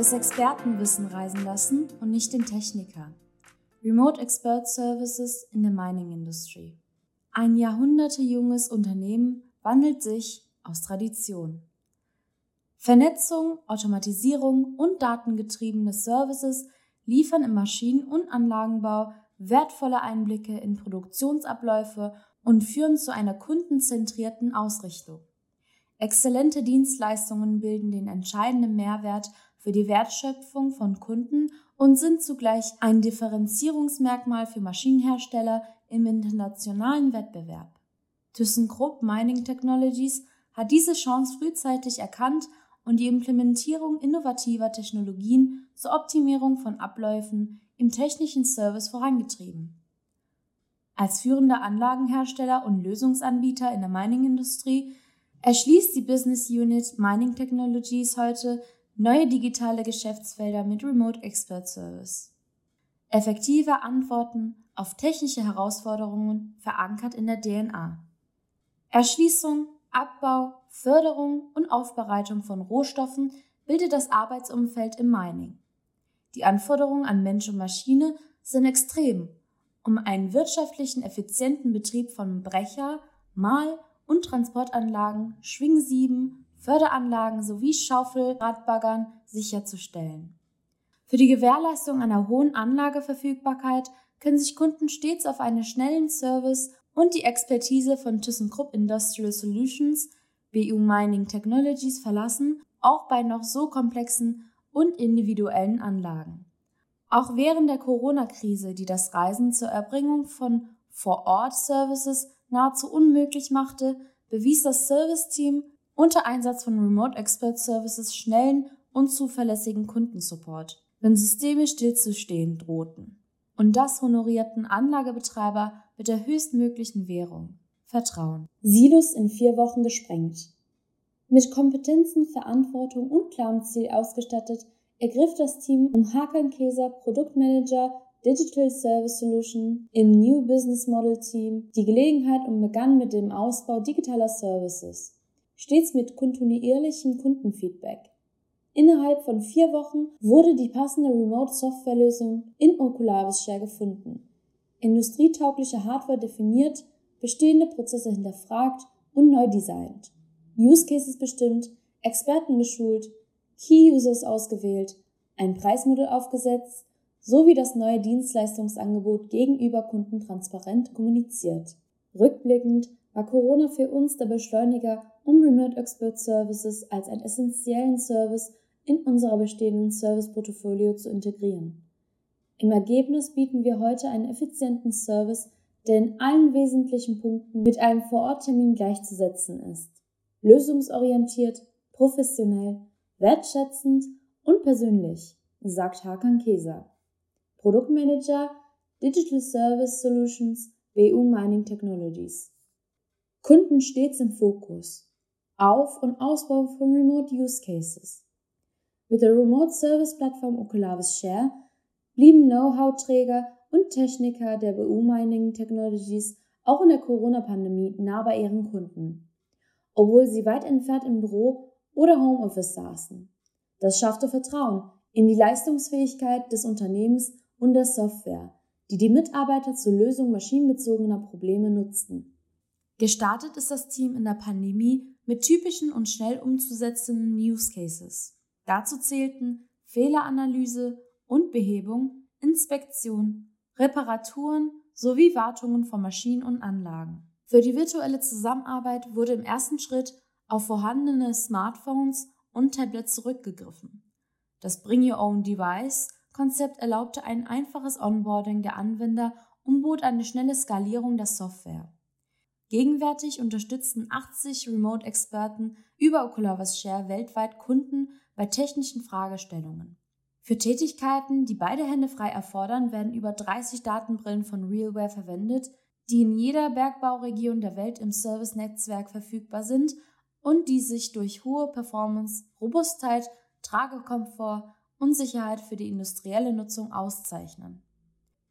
das Expertenwissen reisen lassen und nicht den Techniker. Remote Expert Services in der Mining Industry. Ein jahrhundertejunges Unternehmen wandelt sich aus Tradition. Vernetzung, Automatisierung und datengetriebene Services liefern im Maschinen- und Anlagenbau wertvolle Einblicke in Produktionsabläufe und führen zu einer kundenzentrierten Ausrichtung. Exzellente Dienstleistungen bilden den entscheidenden Mehrwert für die Wertschöpfung von Kunden und sind zugleich ein Differenzierungsmerkmal für Maschinenhersteller im internationalen Wettbewerb. ThyssenKrupp Mining Technologies hat diese Chance frühzeitig erkannt und die Implementierung innovativer Technologien zur Optimierung von Abläufen im technischen Service vorangetrieben. Als führender Anlagenhersteller und Lösungsanbieter in der Mining-Industrie erschließt die Business Unit Mining Technologies heute neue digitale Geschäftsfelder mit Remote Expert Service. Effektive Antworten auf technische Herausforderungen verankert in der DNA. Erschließung, Abbau, Förderung und Aufbereitung von Rohstoffen bildet das Arbeitsumfeld im Mining. Die Anforderungen an Mensch und Maschine sind extrem, um einen wirtschaftlichen, effizienten Betrieb von Brecher, Mahl- und Transportanlagen, Schwingsieben, Förderanlagen sowie Schaufelradbaggern sicherzustellen. Für die Gewährleistung einer hohen Anlageverfügbarkeit können sich Kunden stets auf einen schnellen Service und die Expertise von ThyssenKrupp Industrial Solutions, BU Mining Technologies verlassen, auch bei noch so komplexen und individuellen Anlagen. Auch während der Corona-Krise, die das Reisen zur Erbringung von Vor-Ort-Services nahezu unmöglich machte, bewies das Serviceteam unter Einsatz von Remote Expert Services schnellen und zuverlässigen Kundensupport, wenn Systeme stillzustehen drohten. Und das honorierten Anlagebetreiber mit der höchstmöglichen Währung. Vertrauen. Silos in vier Wochen gesprengt. Mit Kompetenzen, Verantwortung und klarem Ziel ausgestattet, ergriff das Team um Hakan Keser, Produktmanager Digital Service Solution im New Business Model Team die Gelegenheit und begann mit dem Ausbau digitaler Services. Stets mit kontinuierlichem Kundenfeedback. Innerhalb von vier Wochen wurde die passende Remote-Softwarelösung in Oculavis Share gefunden. Industrietaugliche Hardware definiert, bestehende Prozesse hinterfragt und neu designt. Use Cases bestimmt, Experten geschult, Key Users ausgewählt, ein Preismodell aufgesetzt sowie das neue Dienstleistungsangebot gegenüber Kunden transparent kommuniziert. Rückblickend war Corona für uns der Beschleuniger, um Remote Expert Services als einen essentiellen Service in unserer bestehenden Serviceportfolio zu integrieren. Im Ergebnis bieten wir heute einen effizienten Service, der in allen wesentlichen Punkten mit einem Vororttermin gleichzusetzen ist. Lösungsorientiert, professionell, wertschätzend und persönlich, sagt Hakan Keser. Produktmanager Digital Service Solutions BU Mining Technologies. Kunden stets im Fokus. Auf- und Ausbau von Remote Use Cases. Mit der Remote Service Plattform Oculavis Share blieben Know-how-Träger und Techniker der BU Mining Technologies auch in der Corona-Pandemie nah bei ihren Kunden, obwohl sie weit entfernt im Büro oder Homeoffice saßen. Das schaffte Vertrauen in die Leistungsfähigkeit des Unternehmens und der Software, die die Mitarbeiter zur Lösung maschinenbezogener Probleme nutzten. Gestartet ist das Team in der Pandemie mit typischen und schnell umzusetzenden Use Cases. Dazu zählten Fehleranalyse und Behebung, Inspektion, Reparaturen sowie Wartungen von Maschinen und Anlagen. Für die virtuelle Zusammenarbeit wurde im ersten Schritt auf vorhandene Smartphones und Tablets zurückgegriffen. Das Bring Your Own Device Konzept erlaubte ein einfaches Onboarding der Anwender und bot eine schnelle Skalierung der Software. Gegenwärtig unterstützen 80 Remote-Experten über Oculavis Share weltweit Kunden bei technischen Fragestellungen. Für Tätigkeiten, die beide Hände frei erfordern, werden über 30 Datenbrillen von RealWare verwendet, die in jeder Bergbauregion der Welt im Service-Netzwerk verfügbar sind und die sich durch hohe Performance, Robustheit, Tragekomfort und Sicherheit für die industrielle Nutzung auszeichnen.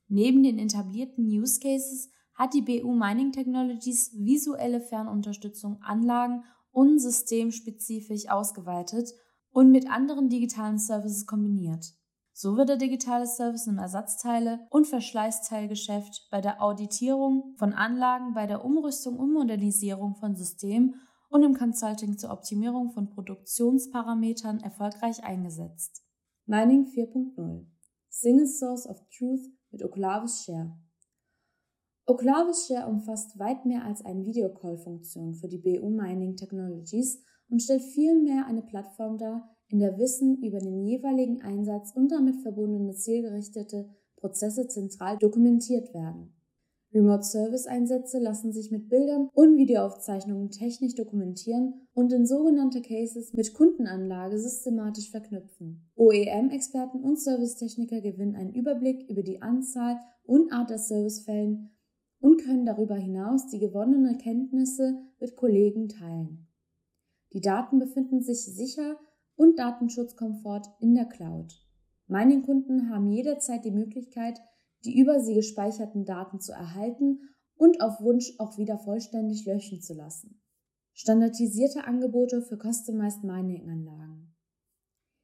Neben den etablierten Use Cases hat die BU Mining Technologies visuelle Fernunterstützung Anlagen und systemspezifisch ausgeweitet und mit anderen digitalen Services kombiniert. So wird der digitale Service im Ersatzteile- und Verschleißteilgeschäft, bei der Auditierung von Anlagen, bei der Umrüstung und Modernisierung von Systemen und im Consulting zur Optimierung von Produktionsparametern erfolgreich eingesetzt. Mining 4.0 Single Source of Truth mit Oclavis Share Oclavis Share umfasst weit mehr als eine Videocall-Funktion für die BU Mining Technologies und stellt vielmehr eine Plattform dar, in der Wissen über den jeweiligen Einsatz und damit verbundene zielgerichtete Prozesse zentral dokumentiert werden. Remote Service Einsätze lassen sich mit Bildern und Videoaufzeichnungen technisch dokumentieren und in sogenannte Cases mit Kundenanlage systematisch verknüpfen. OEM-Experten und Servicetechniker gewinnen einen Überblick über die Anzahl und Art der Servicefällen und können darüber hinaus die gewonnenen Kenntnisse mit Kollegen teilen. Die Daten befinden sich sicher und Datenschutzkomfort in der Cloud. Mining-Kunden haben jederzeit die Möglichkeit, die über sie gespeicherten Daten zu erhalten und auf Wunsch auch wieder vollständig löschen zu lassen. Standardisierte Angebote für Customized Mining-Anlagen.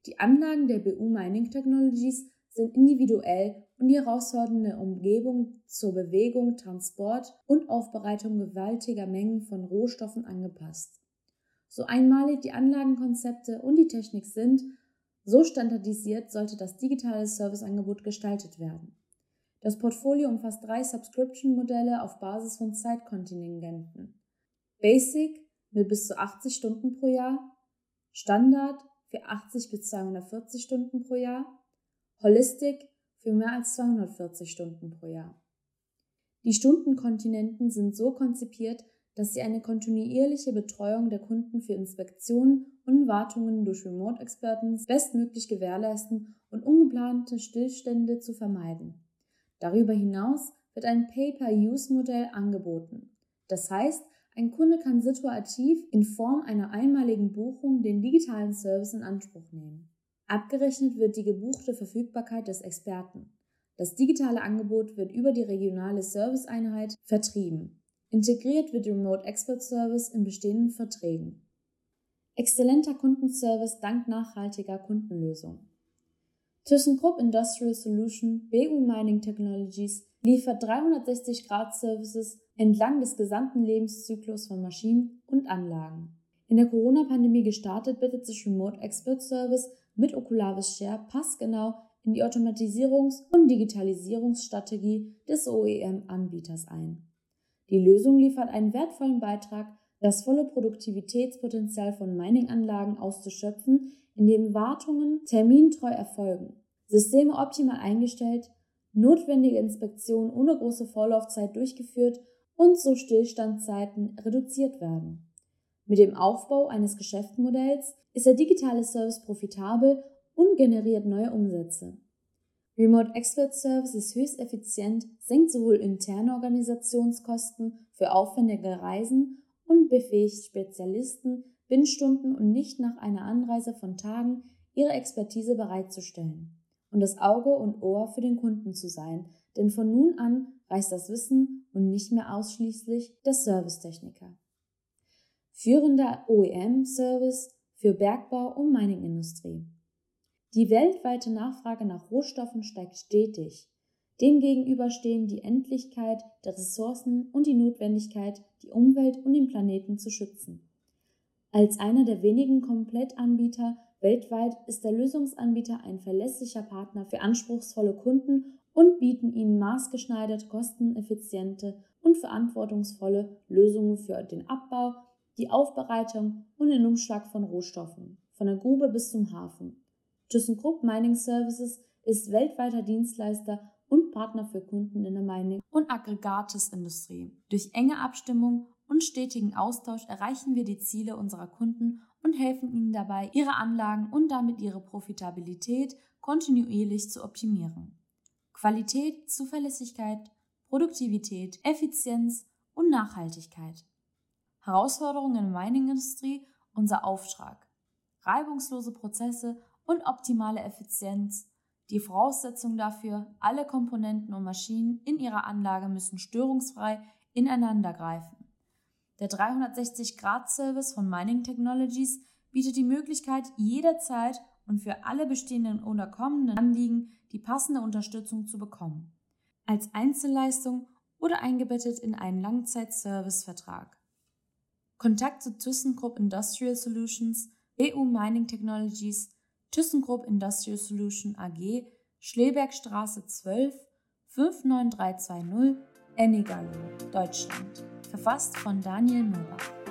Die Anlagen der BU Mining Technologies sind individuell und die herausfordernde Umgebung zur Bewegung, Transport und Aufbereitung gewaltiger Mengen von Rohstoffen angepasst. So einmalig die Anlagenkonzepte und die Technik sind, so standardisiert sollte das digitale Serviceangebot gestaltet werden. Das Portfolio umfasst drei Subscription-Modelle auf Basis von Zeitkontingenten. Basic mit bis zu 80 Stunden pro Jahr, Standard für 80 bis 240 Stunden pro Jahr, Holistic für mehr als 240 Stunden pro Jahr. Die Stundenkontinenten sind so konzipiert, dass sie eine kontinuierliche Betreuung der Kunden für Inspektionen und Wartungen durch Remote-Experten bestmöglich gewährleisten und ungeplante Stillstände zu vermeiden. Darüber hinaus wird ein Pay-per-Use-Modell angeboten. Das heißt, ein Kunde kann situativ in Form einer einmaligen Buchung den digitalen Service in Anspruch nehmen. Abgerechnet wird die gebuchte Verfügbarkeit des Experten. Das digitale Angebot wird über die regionale Serviceeinheit vertrieben. Integriert wird Remote Expert Service in bestehenden Verträgen. Exzellenter Kundenservice dank nachhaltiger Kundenlösung. ThyssenKrupp Industrial Solution BU Mining Technologies liefert 360-Grad-Services entlang des gesamten Lebenszyklus von Maschinen und Anlagen. In der Corona-Pandemie gestartet, bittet sich Remote Expert Service mit Oculavis Share passgenau in die Automatisierungs- und Digitalisierungsstrategie des OEM-Anbieters ein. Die Lösung liefert einen wertvollen Beitrag, das volle Produktivitätspotenzial von Mining-Anlagen auszuschöpfen, indem Wartungen termintreu erfolgen, Systeme optimal eingestellt, notwendige Inspektionen ohne große Vorlaufzeit durchgeführt und so Stillstandzeiten reduziert werden. Mit dem Aufbau eines Geschäftsmodells ist der digitale Service profitabel und generiert neue Umsätze. Remote Expert Service ist höchst effizient, senkt sowohl interne Organisationskosten für aufwendige Reisen und befähigt Spezialisten, Binnenstunden und nicht nach einer Anreise von Tagen ihre Expertise bereitzustellen und das Auge und Ohr für den Kunden zu sein, denn von nun an reicht das Wissen und nicht mehr ausschließlich der Servicetechniker. Führender OEM-Service für Bergbau und Miningindustrie. Die weltweite Nachfrage nach Rohstoffen steigt stetig. Demgegenüber stehen die Endlichkeit der Ressourcen und die Notwendigkeit, die Umwelt und den Planeten zu schützen. Als einer der wenigen Komplettanbieter weltweit ist der Lösungsanbieter ein verlässlicher Partner für anspruchsvolle Kunden und bieten ihnen maßgeschneiderte, kosteneffiziente und verantwortungsvolle Lösungen für den Abbau, die Aufbereitung und den Umschlag von Rohstoffen, von der Grube bis zum Hafen. ThyssenKrupp Mining Services ist weltweiter Dienstleister und Partner für Kunden in der Mining- und Aggregatesindustrie. Durch enge Abstimmung und stetigen Austausch erreichen wir die Ziele unserer Kunden und helfen ihnen dabei, ihre Anlagen und damit ihre Profitabilität kontinuierlich zu optimieren. Qualität, Zuverlässigkeit, Produktivität, Effizienz und Nachhaltigkeit. Herausforderungen in der Mining-Industrie, unser Auftrag. Reibungslose Prozesse und optimale Effizienz. Die Voraussetzung dafür, alle Komponenten und Maschinen in ihrer Anlage müssen störungsfrei ineinander greifen. Der 360-Grad-Service von Mining Technologies bietet die Möglichkeit, jederzeit und für alle bestehenden oder kommenden Anliegen die passende Unterstützung zu bekommen. Als Einzelleistung oder eingebettet in einen Langzeitservicevertrag. Kontakt zu ThyssenKrupp Industrial Solutions, EU Mining Technologies, ThyssenKrupp Industrial Solution AG, Schlebergstraße 12, 59320, Ennigerloh, Deutschland. Verfasst von Daniel Müller.